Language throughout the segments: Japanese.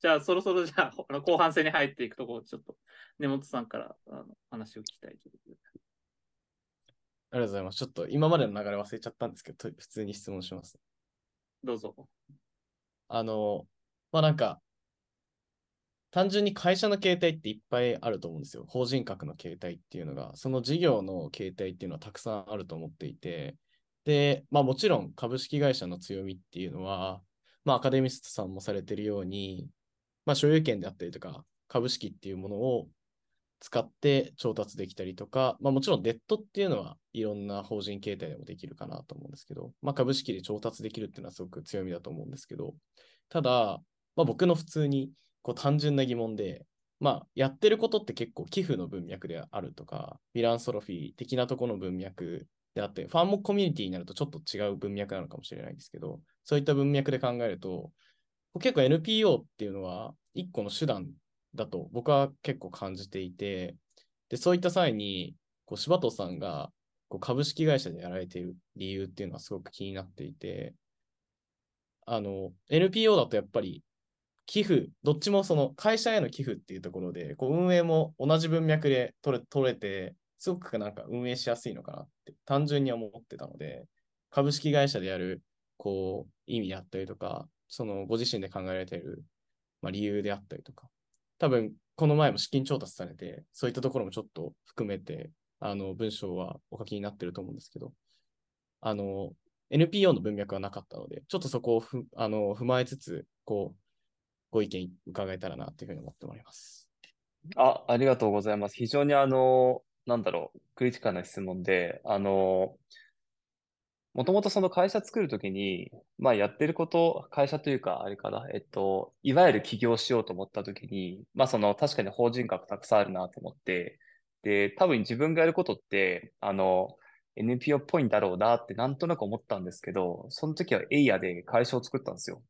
じゃあ、そろそろじゃあ、後半戦に入っていくところ、ちょっと根本さんからあの話を聞きたいということで。ありがとうございます。ちょっと今までの流れ忘れちゃったんですけど、普通に質問します。どうぞ。あの、まあなんか、単純に会社の形態っていっぱいあると思うんですよ。法人格の形態っていうのが、その事業の形態っていうのはたくさんあると思っていて、で、まあもちろん株式会社の強みっていうのは、まあアカデミストさんもされてるように、まあ所有権であったりとか、株式っていうものを使って調達できたりとか、まあもちろんデッドっていうのはいろんな法人形態でもできるかなと思うんですけど、まあ株式で調達できるっていうのはすごく強みだと思うんですけど、ただ、まあ僕の普通にこう単純な疑問で、まあ、やってることって結構寄付の文脈であるとか、フィランソロフィー的なところの文脈であって、ファンモコミュニティになるとちょっと違う文脈なのかもしれないですけど、そういった文脈で考えると、結構 NPO っていうのは一個の手段だと僕は結構感じていて、で、そういった際に、こう柴戸さんがこう株式会社でやられている理由っていうのはすごく気になっていて、あの、NPO だとやっぱり寄付、どっちもその会社への寄付っていうところで、こう運営も同じ文脈で取れ取れて、すごくなんか運営しやすいのかなって単純に思ってたので、株式会社でやるこう意味であったりとか、そのご自身で考えられている、まあ、理由であったりとか、多分この前も資金調達されて、そういったところもちょっと含めて、あの文章はお書きになってると思うんですけど、あの NPO の文脈はなかったので、ちょっとそこをふあの踏まえつつ、こう、ご意見伺えたらなというふうに思っております。あ、ありがとうございます。非常にあの、なんだろう、クリティカルな質問で、あの、もともとその会社作るときに、まあやってること、会社というか、あれかな、えっと、いわゆる起業しようと思ったときに、まあその確かに法人格たくさんあるなと思って、で、多分自分がやることって、あの、NPO っぽいんだろうなってなんとなく思ったんですけど、その時はエイヤで会社を作ったんですよ。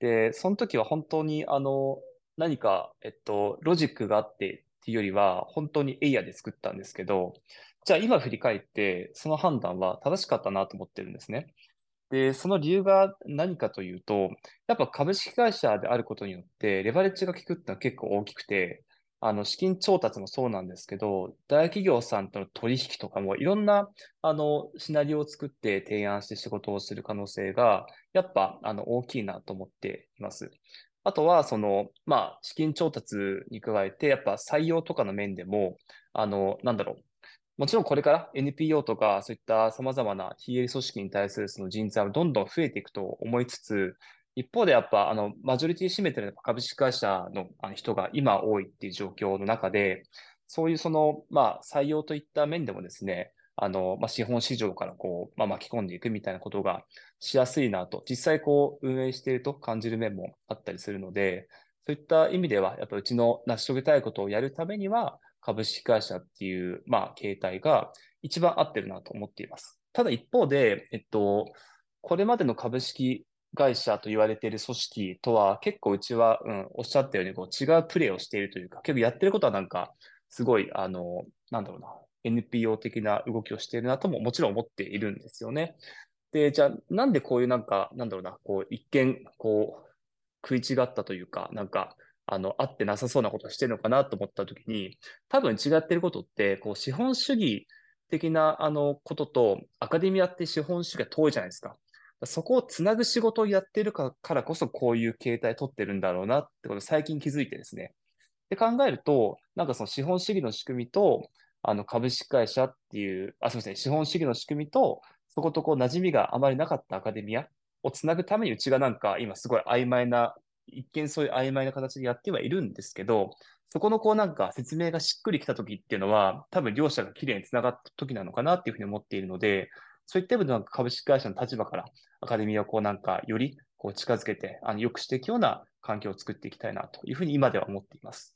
で、その時は本当に、あの、何か、えっと、ロジックがあってっていうよりは、本当にエイヤで作ったんですけど、じゃあ今振り返って、その判断は正しかったなと思ってるんですね。で、その理由が何かというと、やっぱ株式会社であることによって、レバレッジが効くってのは結構大きくて、あの、資金調達もそうなんですけど、大企業さんとの取引とかもいろんな、あの、シナリオを作って提案して仕事をする可能性が、やっぱ、あの、大きいなと思っています。あとは、その、まあ、資金調達に加えて、やっぱ採用とかの面でも、あの、なんだろう。もちろんこれから NPO とかそういった様々な非営利組織に対するその人材はどんどん増えていくと思いつつ、一方でやっぱあのマジョリティ占めてる株式会社の人が今多いっていう状況の中で、そういうその、まあ、採用といった面でもですね、あの、まあ、資本市場からこう、まあ、巻き込んでいくみたいなことがしやすいなと、実際こう、運営していると感じる面もあったりするので、そういった意味では、やっぱうちの成し遂げたいことをやるためには、株式会社っていう、まあ、形態が一番合ってるなと思っています。ただ一方で、えっと、これまでの株式会社と言われている組織とは結構うちは、うん、おっしゃったようにこう違うプレーをしているというか、結構やってることはなんか、すごい、あの、なんだろうな、NPO 的な動きをしているなとももちろん思っているんですよね。で、じゃあ、なんでこういうなんか、なんだろうな、こう、一見、こう、食い違ったというか、なんか、あの、合ってなさそうなことをしてるのかなと思ったときに、多分違ってることって、こう、資本主義的な、あの、ことと、アカデミアって資本主義が遠いじゃないですか。そこをつなぐ仕事をやってるからこそ、こういう形態取ってるんだろうなってこと最近気づいてですね。で考えると、なんかその資本主義の仕組みと、あの、株式会社っていう、あ、すみません、資本主義の仕組みと、そことこう、馴染みがあまりなかったアカデミアをつなぐために、うちがなんか、今すごい曖昧な一見そういう曖昧な形でやってはいるんですけど、そこのこうなんか説明がしっくりきた時っていうのは、多分両者がきれいにつながった時なのかなっていうふうに思っているので、そういった意味でなんか株式会社の立場からアカデミーをこうなんかよりこう近づけて、あの、良くしていくような環境を作っていきたいなというふうに今では思っています。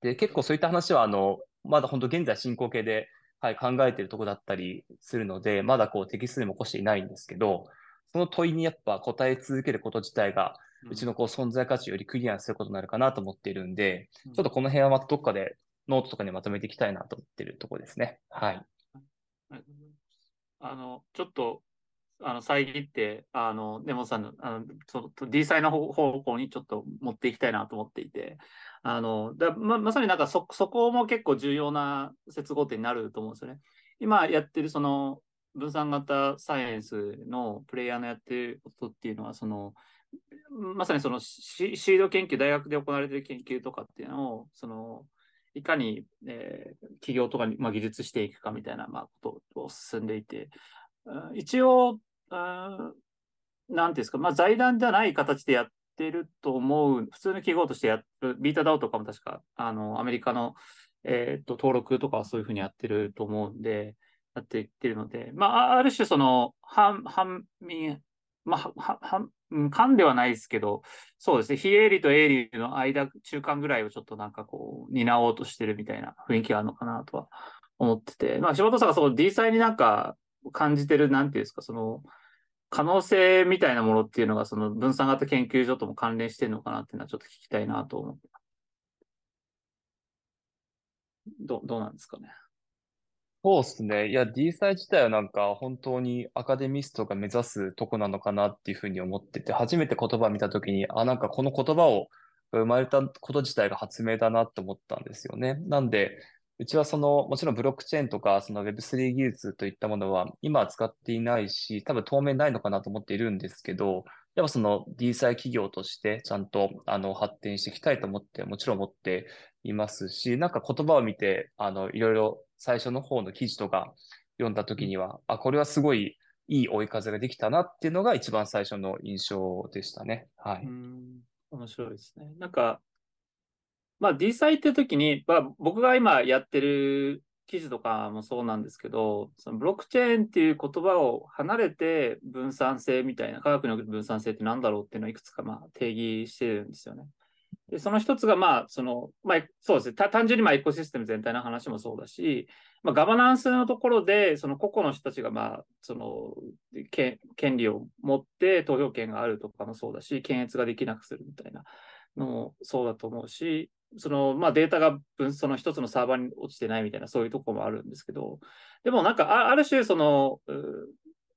で、結構そういった話は、あの、まだ本当現在進行形で、はい、考えているところだったりするので、まだこう適数でも起こしていないんですけど、その問いにやっぱ答え続けること自体が、うちのこう存在価値をよりクリアにすることになるかなと思っているんで、ちょっとこの辺はまたどっかでノートとかにまとめていきたいなと思っているところですね。はい。あの、ちょっと、あの遮って、あの、根本さんの、あの、その D サイの方方向にちょっと持っていきたいなと思っていて、あの、だま、まさになんかそ、そこも結構重要な接合点になると思うんですよね。今やってるその分散型サイエンスのプレイヤーのやってることっていうのは、その、まさにそのシード研究、大学で行われている研究とかっていうのを、その、いかに、えー企業とかに、まあ、技術していくかみたいな、まあ、ことを進んでいて、うん一応、うんなんていうんですか、まあ、財団じゃない形でやってると思う、普通の企業としてやる、ビータダオとかも確か、あの、アメリカの、えっと、登録とかはそういうふうにやってると思うんで、やっていってるので、まあ、ある種、その、反、反民、まあ、は、は、うん官ではないですけど、そうですね、非営利と営利の間、中間ぐらいをちょっとなんかこう、担おうとしてるみたいな雰囲気があるのかなとは思ってて、まあ、柴田さんがそう D サイになんか感じてる、なんていうんですか、その、可能性みたいなものっていうのが、その分散型研究所とも関連してるのかなっていうのはちょっと聞きたいなと思って。どどうなんですかね。そうですね。いや、D サイ自体はなんか本当にアカデミストが目指すとこなのかなっていうふうに思ってて、初めて言葉を見たときに、あ、なんかこの言葉を生まれたこと自体が発明だなって思ったんですよね。なんで、うちはその、もちろんブロックチェーンとか、その Web3 技術といったものは今は使っていないし、多分当面ないのかなと思っているんですけど、やっぱその D サイ企業としてちゃんとあの発展していきたいと思って、もちろん思っていますし、なんか言葉を見て、あの、いろいろ最初の方の記事とか読んだ時には、あ、これはすごいいい追い風ができたなっていうのが一番最初の印象でしたね。はい。面白いですね。なんか、まあ D サイって時に、まあ、僕が今やってる記事とかもそうなんですけど、そのブロックチェーンっていう言葉を離れて分散性みたいな、科学における分散性って何だろうっていうのをいくつかまあ定義してるんですよね。で、その一つがまあ、その、まあ、そうですね。単純にまあエコシステム全体の話もそうだし、まあ、ガバナンスのところで、その個々の人たちがまあ、その、権利を持って投票権があるとかもそうだし、検閲ができなくするみたいなのもそうだと思うし、その、まあ、データが分、その一つのサーバーに落ちてないみたいな、そういうとこもあるんですけど、でもなんか、ある種、その、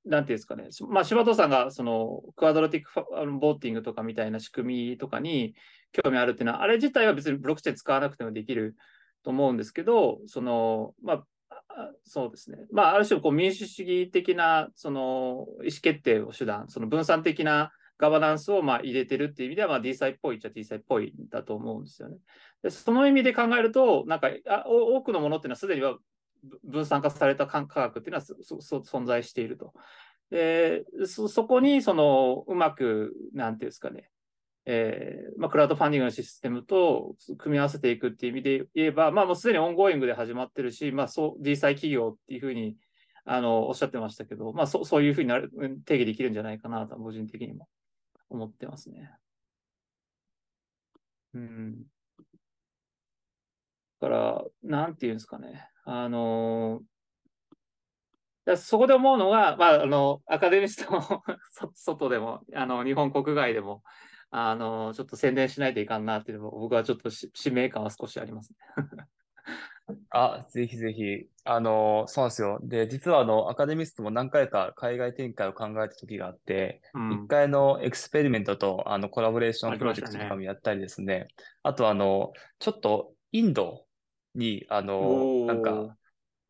なんていうんですかね、まあ、柴戸さんが、その、クアドラティックボーティングとかみたいな仕組みとかに興味あるっていうのは、あれ自体は別にブロックチェーン使わなくてもできると思うんですけど、その、まあ、そうですね。まあ、ある種、こう、民主主義的な、その、意思決定を手段、その分散的なガバナンスをまあ入れてるっていう意味では、まあ、D サイっぽいっちゃ D サイっぽいだと思うんですよね。でその意味で考えると、なんかあお多くのものっていうのはすでには分散化された科学っていうのはそそ存在していると。でそそこにそのうまく、なんていうんですかね、えーまあ、クラウドファンディングのシステムと組み合わせていくっていう意味で言えば、まあ、もうすでに ongoing で始まってるし、まあ、そう D サイ企業っていうふうにあのおっしゃってましたけど、まあ、そそういうふうになる定義できるんじゃないかなと、個人的にも思ってますね。うん。だから、なんていうんですかね。あのだそこで思うのが、まあ、あの、アカデミストの そ外でも、あの、日本国外でも、あの、ちょっと宣伝しないといかんなっていうのも、僕はちょっとし使命感は少しありますね。あ、ぜひぜひ。あの、そうなんですよ。で、実はあの、アカデミストも何回か海外展開を考えた時があって、うん一回のエクスペリメントとあのコラボレーションプロジェクトとかもやったりですね。あとあの、ちょっとインドに、あの、なんか、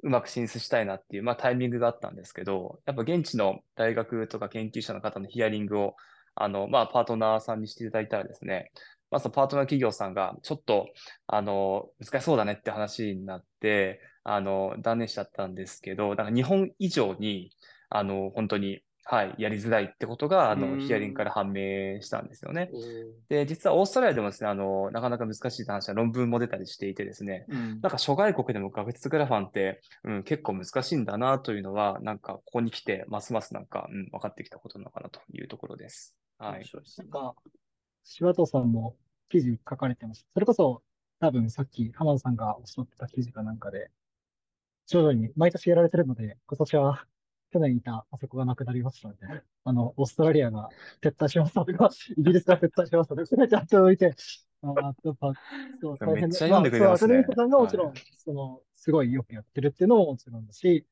うまく進出したいなっていう、まあタイミングがあったんですけど、やっぱ現地の大学とか研究者の方のヒアリングを、あの、まあパートナーさんにしていただいたらですね、まあそのパートナー企業さんが、ちょっと、あの、難しそうだねって話になって、あの、断念しちゃったんですけど、なんか日本以上に、あの、本当に、はい、やりづらいってことが、あの、うんヒアリングから判明したんですよね。で、実はオーストラリアでもですね、あの、なかなか難しい話は論文も出たりしていてですね、うんなんか諸外国でも学術グラファンって、うん、結構難しいんだなというのは、なんかここに来て、ますますなんか、うん、分かってきたことなのかなというところです。はい。なんか、柴藤さんも記事書かれてました。それこそ、多分さっき浜田さんがおっしゃってた記事かなんかで、徐々に毎年やられてるので、今年は去年いたあそこがなくなりましたので、あの、オーストラリアが撤退しましたとか、イギリスが撤退しましたとか、ちゃんと置いて、あーやっぱ、そう、大変でくれますねまあそうアカデミストさんがもちろん、はいその、すごいよくやってるっていうのももちろんだし、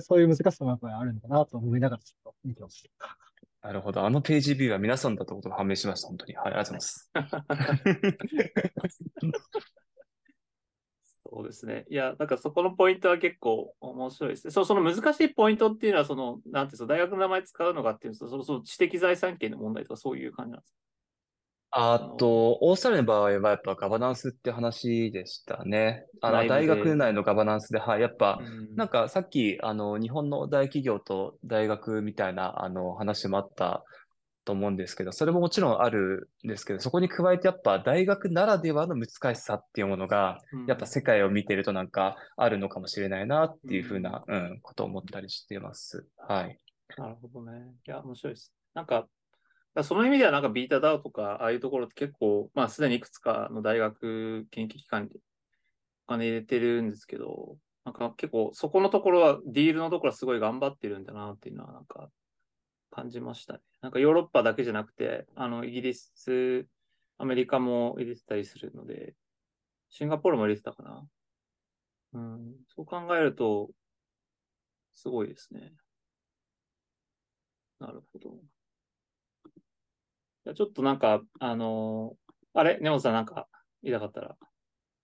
そういう難しさもやっぱりあるのかなと思いながらちょっと見てました。なるほど。あのページビューは皆さんだったことが判明しました。本当に。はい、ありがとうございます。そうですね。いや、なんかそこのポイントは結構面白いですね。そう、その難しいポイントっていうのは、その、なんていうんですか、大学の名前使うのかっていうと、その、その知的財産権の問題とかそういう感じなんですか？あと、オーストラリアの場合はやっぱガバナンスって話でしたね。あの、大学内のガバナンスで、はい、やっぱ、うんなんかさっき、あの、日本の大企業と大学みたいな、あの、話もあったと思うんですけど、それももちろんあるんですけど、そこに加えてやっぱ大学ならではの難しさっていうものが、うんやっぱ世界を見てるとなんかあるのかもしれないなっていうふうな、うん、ことを思ったりしてます。はい。なるほどね。いや、面白いです。なんか、その意味ではなんかビータダウとか、ああいうところって結構、まあすでにいくつかの大学研究機関でお金入れてるんですけど、なんか結構そこのところは、ディールのところはすごい頑張ってるんだなっていうのはなんか感じましたね。なんかヨーロッパだけじゃなくて、あの、イギリス、アメリカも入れてたりするので、シンガポールも入れてたかな。うん、そう考えると、すごいですね。なるほど。じゃあちょっとなんか、あのーあれ？根本さんなんか言いたかったら。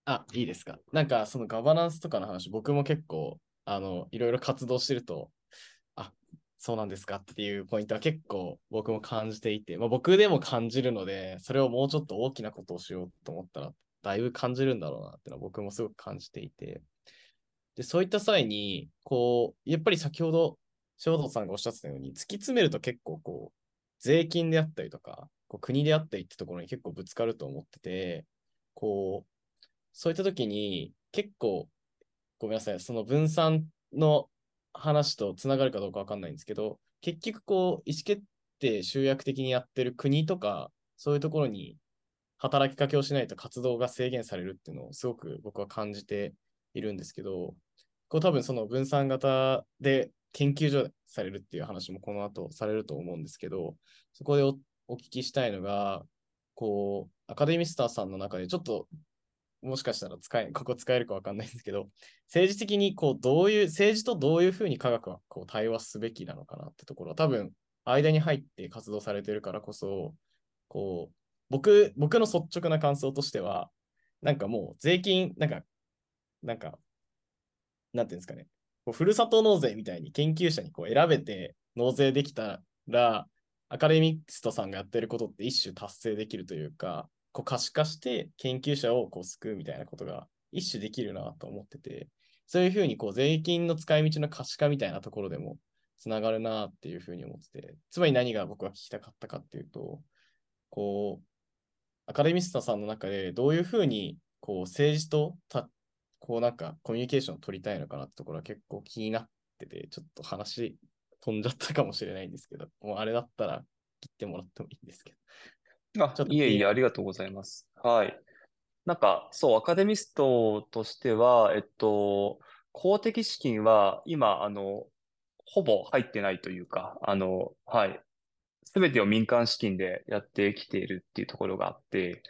あ、いいですか？なんか、そのガバナンスとかの話、僕も結構、あの、いろいろ活動してると、あ、そうなんですかっていうポイントは結構僕も感じていて、まあ、僕でも感じるので、それをもうちょっと大きなことをしようと思ったら、だいぶ感じるんだろうなっていうのは僕もすごく感じていて、で、そういった際に、こう、やっぱり先ほど、塩本さんがおっしゃってたように、突き詰めると結構こう、税金であったりとか、こう国であったりってところに結構ぶつかると思ってて、こう、そういった時に結構、ごめんなさい、その分散の話とつながるかどうかわかんないんですけど、結局こう、意思決定集約的にやってる国とか、そういうところに働きかけをしないと活動が制限されるっていうのをすごく僕は感じているんですけど、こう多分その分散型で研究所されるっていう話もこの後されると思うんですけど、そこでおお聞きしたいのが、こう、アカデミスターさんの中でちょっともしかしたら使え、ここ使えるかわかんないんですけど、政治的にこう、どういう、政治とどういうふうに科学はこう対話すべきなのかなってところは多分、間に入って活動されてるからこそ、こう、僕、僕の率直な感想としては、なんかもう税金、なんか、なんか、なんていうんですかね、こうふるさと納税みたいに研究者にこう選べて納税できたら、アカデミストさんがやってることって一種達成できるというか、こう可視化して研究者をこう救うみたいなことが一種できるなと思ってて、そういうふうにこう税金の使い道の可視化みたいなところでもつながるなっていうふうに思ってて、つまり何が僕は聞きたかったかっていうと、こう、アカデミストさんの中でどういうふうにこう政治とたこうなんかコミュニケーションを取りたいのかなってところは結構気になってて、ちょっと話飛んじゃったかもしれないんですけど、もうあれだったら切ってもらってもいいんですけど。あちょっ、といえいえ、ありがとうございます。はい。なんか、そう、アカデミストとしては、えっと、公的資金は今、あの、ほぼ入ってないというか、あの、はい。すべてを民間資金でやってきているっていうところがあって、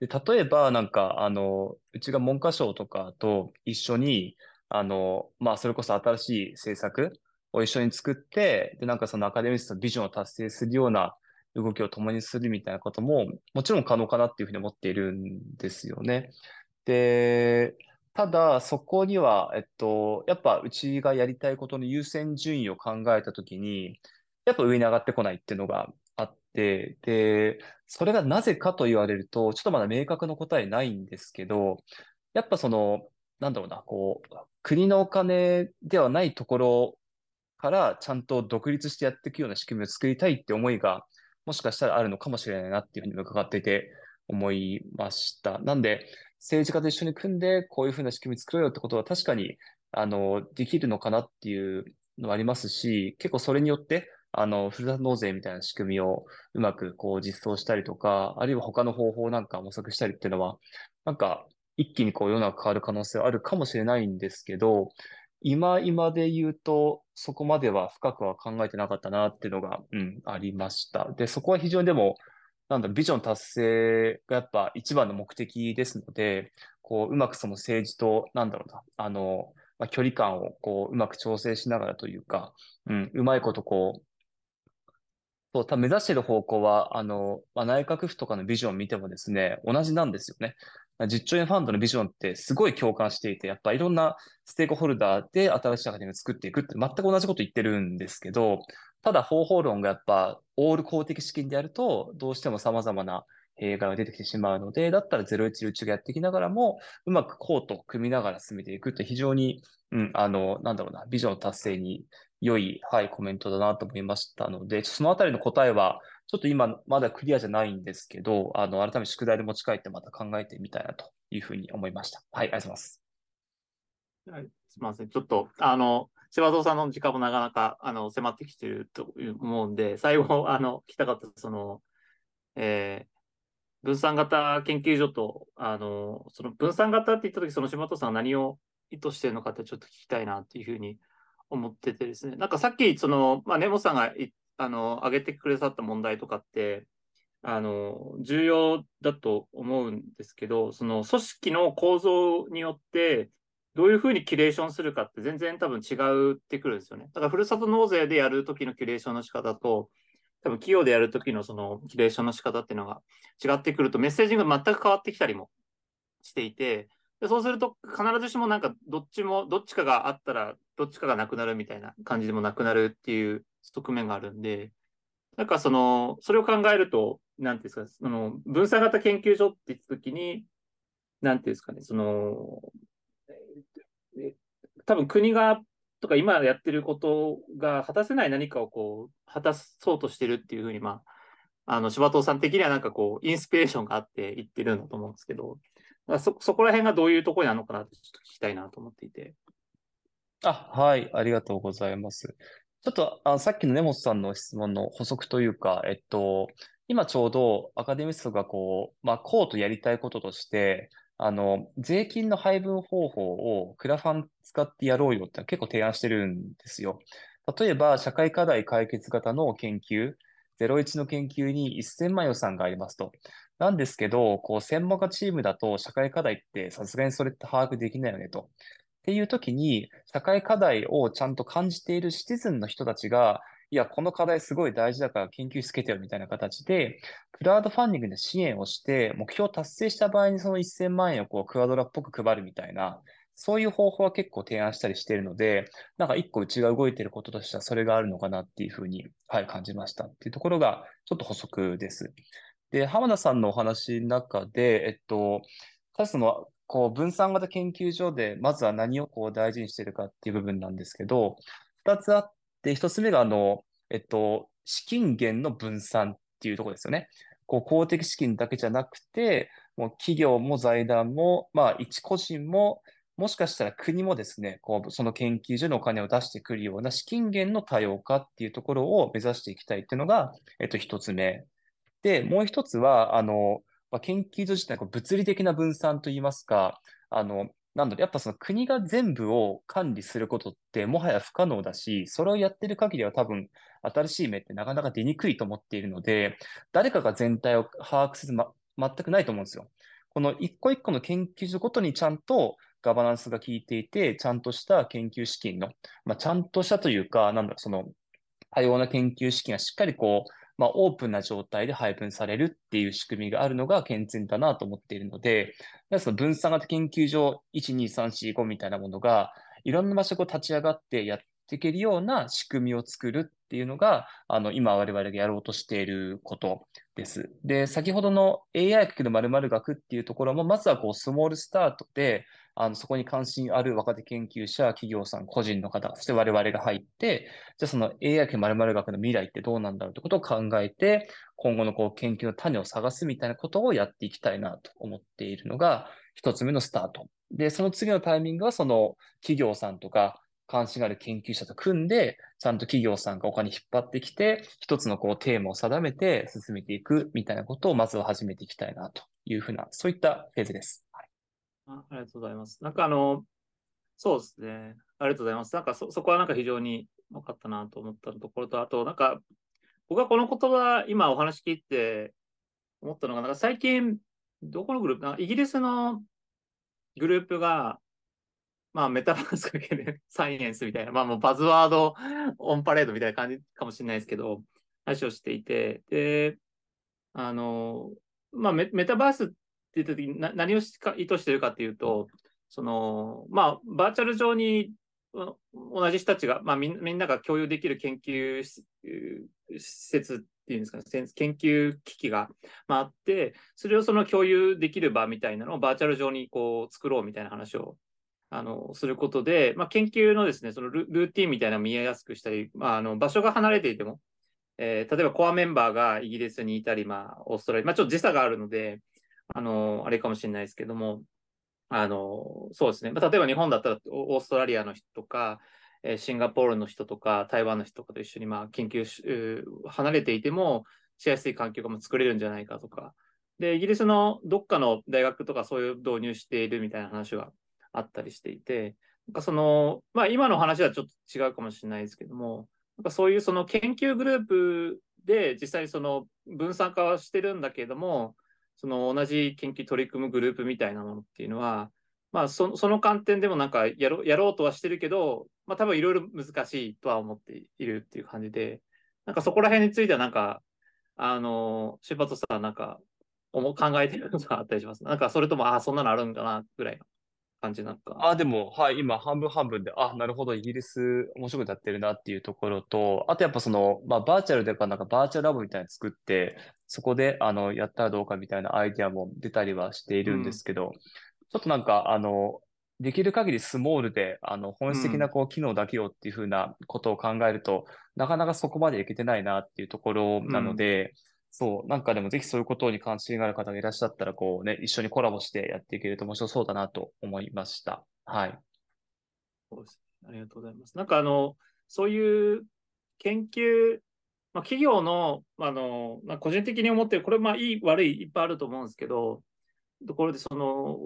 で、例えば、なんか、あの、うちが文科省とかと一緒に、あの、まあ、それこそ新しい政策を一緒に作って、で、なんかそのアカデミストのビジョンを達成するような動きを共にするみたいなことも、もちろん可能かなっていうふうに思っているんですよね。で、ただ、そこには、えっと、やっぱうちがやりたいことの優先順位を考えたときに、やっぱ上に上がってこないっていうのがあって、で、それがなぜかと言われると、ちょっとまだ明確な答えないんですけど、やっぱその、なんだろうな、こう、国のお金ではないところからちゃんと独立してやっていくような仕組みを作りたいって思いが、もしかしたらあるのかもしれないなっていうふうに伺っていて思いました。なんで、政治家と一緒に組んで、こういうふうな仕組み作ろうよってことは確かに、あの、できるのかなっていうのはありますし、結構それによって、あの、ふるさと納税みたいな仕組みをうまくこう実装したりとか、あるいは他の方法なんか模索したりっていうのは、なんか一気にこう世の中変わる可能性はあるかもしれないんですけど、今今で言うと、そこまでは深くは考えてなかったなっていうのが、うん、ありました。で、そこは非常にでも、なんだ、ビジョン達成がやっぱ一番の目的ですので、こう、うまくその政治と、なんだろうな、あの、まあ、距離感をこう、うまく調整しながらというか、うん、うまいことこう、そう、多分目指している方向は、あの、まあ、内閣府とかのビジョンを見てもですね、同じなんですよね。10兆円ファンドのビジョンってすごい共感していて、やっぱいろんなステークホルダーで新しいアカデミーを作っていくって全く同じこと言ってるんですけど、ただ方法論がやっぱオール公的資金でやると、どうしても様々な弊害が出てきてしまうので、だったら01宇宙がやっていきながらも、うまくこうと組みながら進めていくって非常に、うん、あの、なんだろうな、ビジョン達成に良い、はい、コメントだなと思いましたので、そのあたりの答えは、ちょっと今まだクリアじゃないんですけど、あの、改めて宿題で持ち帰ってまた考えてみたいなというふうに思いました。はい、ありがとうございます。はい、すみません。ちょっと、あの、柴藤さんの時間もなかなか、あの、迫ってきてると思うんで、最後、あの、聞きたかった、その、えー、分散型研究所と、あの、その分散型って言ったとき、その島戸さんは何を意図しているのかってちょっと聞きたいなっていうふうに思っててですね。なんかさっき、その、まあ、根本さんがあの、挙げてくださった問題とかって、あの、重要だと思うんですけど、その組織の構造によって、どういうふうにキュレーションするかって全然多分違うってくるんですよね。だから、ふるさと納税でやるときのキュレーションの仕方と、多分企業でやるときのそのキュレーションの仕方っていうのが違ってくるとメッセージが全く変わってきたりもしていて、でそうすると必ずしもなんかどっちも、どっちかがあったらどっちかがなくなるみたいな感じでもなくなるっていう側面があるんで、なんかその、それを考えると、なんていうんですか、その分散型研究所って言ったときに、なんていうんですかね、その、多分国がとか今やってることが果たせない何かをこう果たそうとしてるっていうふうに、まあ、あの柴藤さん的にはなんかこうインスピレーションがあって言ってるんだと思うんですけど、そそこら辺がどういうところにあるのかなってちょっと聞きたいなと思っていて。あ、はい、ありがとうございます。ちょっとあさっきの根本さんの質問の補足というか、えっと、今ちょうどアカデミストがこう、まあ、こうとやりたいこととして、あの、税金の配分方法をクラファン使ってやろうよって結構提案してるんですよ。例えば、社会課題解決型の研究、01の研究に1000万予算がありますと。なんですけど、こう、専門家チームだと社会課題ってさすがにそれって把握できないよねと。っていう時に、社会課題をちゃんと感じているシティズンの人たちが、いや、この課題すごい大事だから研究しつけてよみたいな形で、クラウドファンディングで支援をして、目標を達成した場合にその1000万円をこうクワドラっぽく配るみたいな、そういう方法は結構提案したりしているので、なんか一個うちが動いていることとしてはそれがあるのかなっていうふうに、はい、感じましたっていうところがちょっと補足です。で、浜田さんのお話の中で、えっと、ただその、こう、分散型研究所で、まずは何をこう大事にしているかっていう部分なんですけど、二つあっで、一つ目が、あの、えっと、資金源の分散っていうところですよね。こう、公的資金だけじゃなくて、もう企業も財団も、まあ、一個人も、もしかしたら国もですね、こう、その研究所にお金を出してくるような資金源の多様化っていうところを目指していきたいっていうのが、えっと、一つ目。で、もう一つは、あの、まあ、研究所自体、物理的な分散といいますか、あの、なんだろ、やっぱその国が全部を管理することってもはや不可能だし、それをやってる限りは多分新しい目ってなかなか出にくいと思っているので、誰かが全体を把握する、ま、全くないと思うんですよ。この一個一個の研究所ごとにちゃんとガバナンスが効いていて、ちゃんとした研究資金の、まあ、ちゃんとしたというか、なんだろ、その多様な研究資金がしっかりこう、まあ、オープンな状態で配分されるっていう仕組みがあるのが健全だなと思っているので、その分散型研究所1、2、3、4、5みたいなものが、いろんな場所を立ち上がってやっていけるような仕組みを作るっていうのが、あの、今我々がやろうとしていることです。で、先ほどの AI かける〇〇学っていうところも、まずはこう、スモールスタートで、あの、そこに関心ある若手研究者、企業さん、個人の方、そして我々が入って、じゃあその AI かける〇〇学の未来ってどうなんだろうってことを考えて、今後のこう、研究の種を探すみたいなことをやっていきたいなと思っているのが、一つ目のスタート。で、その次のタイミングは、その企業さんとか、関心がある研究者と組んで、ちゃんと企業さんがお金引っ張ってきて、一つのこうテーマを定めて進めていくみたいなことをまずは始めていきたいなというふうな、そういったフェーズです。はい、あありがとうございます。なんかあの、そうですね。ありがとうございます。なんかそ、そこはなんか非常に分かったなと思ったところと、あと、なんか、僕はこの言葉、今お話聞いて思ったのが、なんか最近、どこのグループイギリスのグループが、まあ、メタバースかける サイエンスみたいな、まあ、もうバズワードオンパレードみたいな感じかもしれないですけど、話をしていて、で、あの、まあメ、メタバースって言った時に何を意図してるかっていうと、その、まあ、バーチャル上に同じ人たちが、まあみ、みんなが共有できる研究施設っていうんですかね、研究機器が、まあ、あって、それをその共有できる場みたいなのをバーチャル上にこう作ろうみたいな話をあのすることで、まあ、研究のですね、そのルーティンみたいなのを見えやすくしたり、まあ、あの場所が離れていても、えー、例えばコアメンバーがイギリスにいたり、まあ、オーストラリア、まあ、ちょっと時差があるので、あの、あれかもしれないですけども、あの、そうですね。まあ、例えば日本だったらオーストラリアの人とか、えシンガポールの人とか、台湾の人とかと一緒にまあ研究し、離れていてもしやすい環境が作れるんじゃないかとか。で、イギリスのどっかの大学とかそういう導入しているみたいな話があったりしていて、なんかその、まあ今の話はちょっと違うかもしれないですけども、なんかそういうその研究グループで実際にその分散化はしてるんだけれども、その同じ研究取り組むグループみたいなものっていうのは、まあそ、その観点でもなんかやろやろうとはしてるけど、まあ多分いろいろ難しいとは思っているっていう感じで、なんかそこら辺についてはなんか、あの、柴田さんなんか考えてることがあったりします。なんかそれとも、ああ、そんなのあるんかなぐらいの感じなんか。あ、でも、はい、今半分半分で、あ、なるほど、イギリス面白くやってるなっていうところと、あとやっぱその、まあバーチャルでかなんかバーチャルラボみたいなの作って、そこで、あの、やったらどうかみたいなアイディアも出たりはしているんですけど、うん、ちょっとなんか、あの、できる限りスモールで、あの、本質的なこう、機能だけをっていうふうなことを考えると、うん、なかなかそこまでいけてないなっていうところなので、うん、そう、なんかでもぜひそういうことに関心がある方がいらっしゃったら、こうね、一緒にコラボしてやっていけると面白そうだなと思いました。はい。そうですありがとうございます。なんかあの、そういう研究まあ、企業の、あの、まあ、個人的に思ってる、これ、まあ、いい、悪い、いっぱいあると思うんですけど、ところで、その、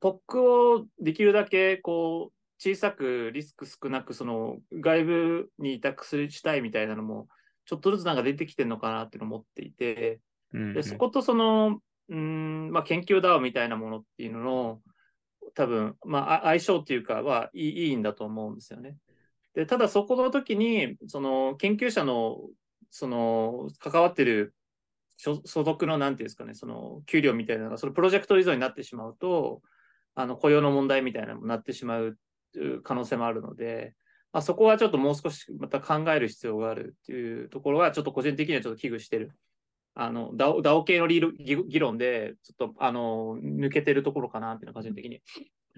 ポックをできるだけ、こう、小さく、リスク少なく、その、外部に委託したいみたいなのも、ちょっとずつなんか出てきてるのかなっていうのを思っていて、でそことその、うん、まあ、研究だみたいなものっていうのの、多分、まあ、相性っていうかはいいいいんだと思うんですよね。で、ただそこの時に、その研究者のその、関わってる所属の、なんていうんですかね、その、給料みたいなのが、そのプロジェクト依存になってしまうと、あの、雇用の問題みたいなのになってしまう可能性もあるので、まあ、そこはちょっともう少しまた考える必要があるっていうところは、ちょっと個人的にはちょっと危惧してる。あの、ダオダオ系の議論で、ちょっと、あの、抜けてるところかなっていうのは個人的に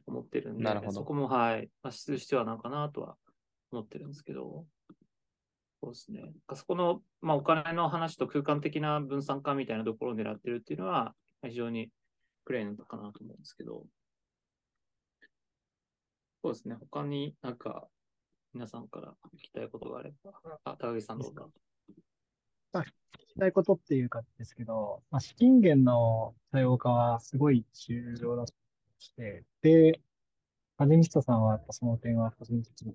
思ってるんで、なるほどそこも、はい、まあ、する必要はなのかなとは思ってるんですけど。そうですね。そこの、まあ、お金の話と空間的な分散化みたいなところを狙ってるっていうのは、非常にクレーンかなと思うんですけど、そうですね。他になんか、皆さんから聞きたいことがあれば、あ、高木さんどうぞ。聞きたいことっていうかですけど、まあ、資金源の多様化はすごい重要だとして、で、アネミストさんはその点は個人的に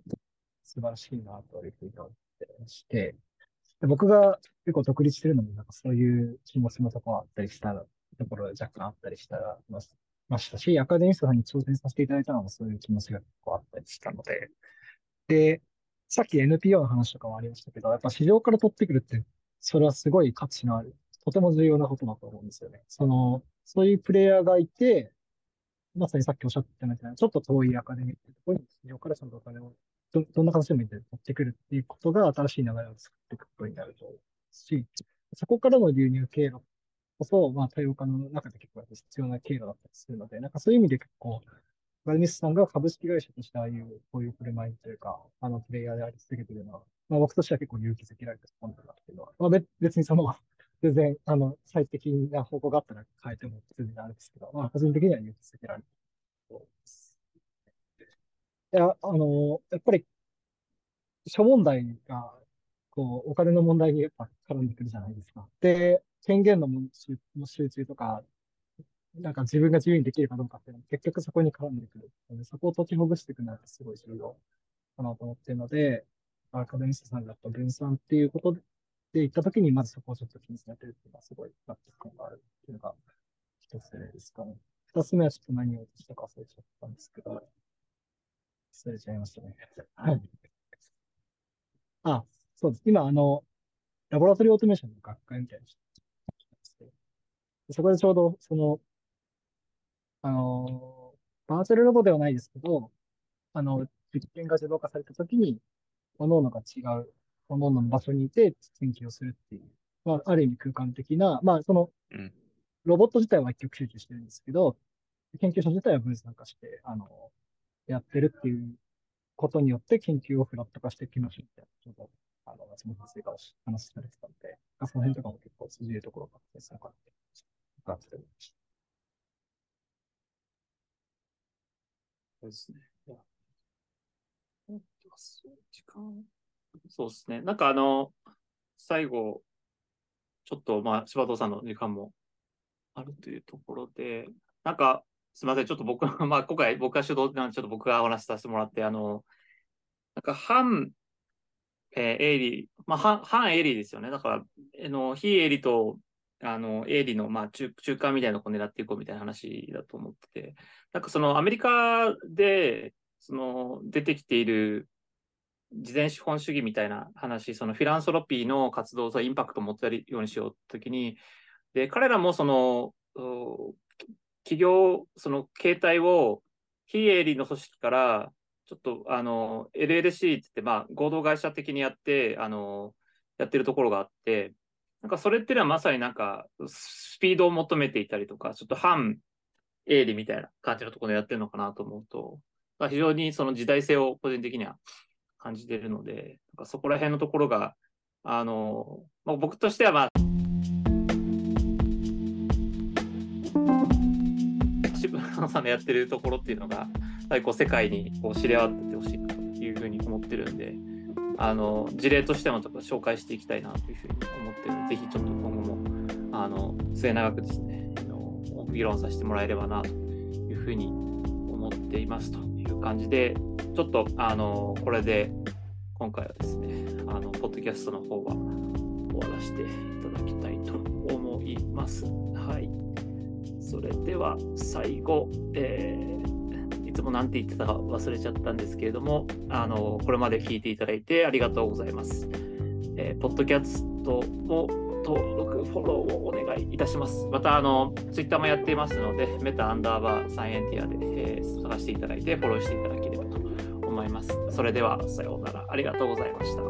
素晴らしいなというふうに思ってまして、で僕が結構独立してるのも、なんかそういう気持ちのところあったりしたところが若干あったりしたらましたし、アカデミストさんに挑戦させていただいたのもそういう気持ちが結構あったりしたので、で、さっき NPO の話とかもありましたけど、やっぱ市場から取ってくるって、それはすごい価値のある、とても重要なことだと思うんですよね。その、そういうプレイヤーがいて、まさにさっきおっしゃってたみたいな、ちょっと遠いアカデミーってところに市場からちゃんとお金をど、どんな形でもいいんで持ってくるっていうことが新しい流れを作っていくことになると思うし、そこからの流入経路こそ、まあ、多様化の中で結構必要な経路だったりするので、なんかそういう意味で結構、ガルニスさんが株式会社としてああいう、こういう振る舞いというか、あの、プレイヤーであり続けているのは、まあ僕としては結構勇気づけられたものだっていうのは、まあ別にその、全然、あの、最適な方向があったら変えても全然あるんですけど、まあ個人的には勇気づけられたと思います。いや、あの、やっぱり諸問題が、こう、お金の問題にやっぱ絡んでくるじゃないですか。で、権限の集中とか、なんか自分が自由にできるかどうかっていうのは結局そこに絡んでくる、そこを解きほぐしていくのはすごい重要かなと思っているので、アカデミストさんがやっぱ分散っていうことで言ったときに、まずそこをちょっと気にされてるっていうのはすごい納得感があるっていうのが一つですかね。二つ目はちょっと何をしたか忘れちゃったんですけど、忘れちゃいましたね。はい。あ、そうです。今、あの、ラボラトリーオートメーションの学会みたいなのしてそこでちょうど、その、あの、バーチャルロボではないですけど、あの、実験が自動化されたときに、各々が違う、各々の場所にいて研究をするっていう、まあ、ある意味空間的な、まあ、そのうん、ロボット自体は一極集中してるんですけど、研究所自体は分散化して、あの、やってるっていうことによって研究をフラット化していきましょうみたいな、ちょっと、あの、松本先生が話されてたんで、その辺とかも結構筋いいところがあって、そのかって、伺っておりました。そうですね。時間そうですね。なんかあの、最後、ちょっとまあ、柴藤さんの時間もあるというところで、なんか、すみません、ちょっと僕、まあ、今回僕が主導なんで、ちょっと僕がお話しさせてもらって、あの、なんか、反、えー、営利、まあ、反、反営利ですよね。だから、あの、非営利と、あの、営利の、まあ、中、中間みたいなのを狙っていこうみたいな話だと思ってて、なんかそのアメリカで、その出てきている事前資本主義みたいな話、そのフィランソロピーの活動とインパクトを持ってるようにしようときに、で、彼らもその、企業、その形態を非営利の組織から、ちょっとあの、LLC って言って、まあ、合同会社的にやって、あの、やってるところがあって、なんかそれってのはまさになんか、スピードを求めていたりとか、ちょっと反営利みたいな感じのところでやってるのかなと思うと、まあ、非常にその時代性を個人的には感じているので、なんかそこら辺のところが、あの、まあ、僕としてはまあ、渋野さんのやってるところっていうのが、やはりこう世界にこう知り合っててほしいなというふうに思ってるんで、あの事例としてもちょっと紹介していきたいなというふうに思ってるので、ぜひちょっと今後もあの末永くですね、議論させてもらえればなというふうに思っていますという感じで、ちょっとあのこれで今回はですね、あのポッドキャストの方は終わらせていただきたいと思います。はい。それでは最後、えー、つも何て言ってたか忘れちゃったんですけれども、あのこれまで聞いていただいてありがとうございます。えー、ポッドキャストも登録、フォローをお願いいたします。また、あの、ツイッターもやっていますので、メタアンダーバーサイエンティアで、えー、探していただいて、フォローしていただければと思います。それでは、さようなら。ありがとうございました。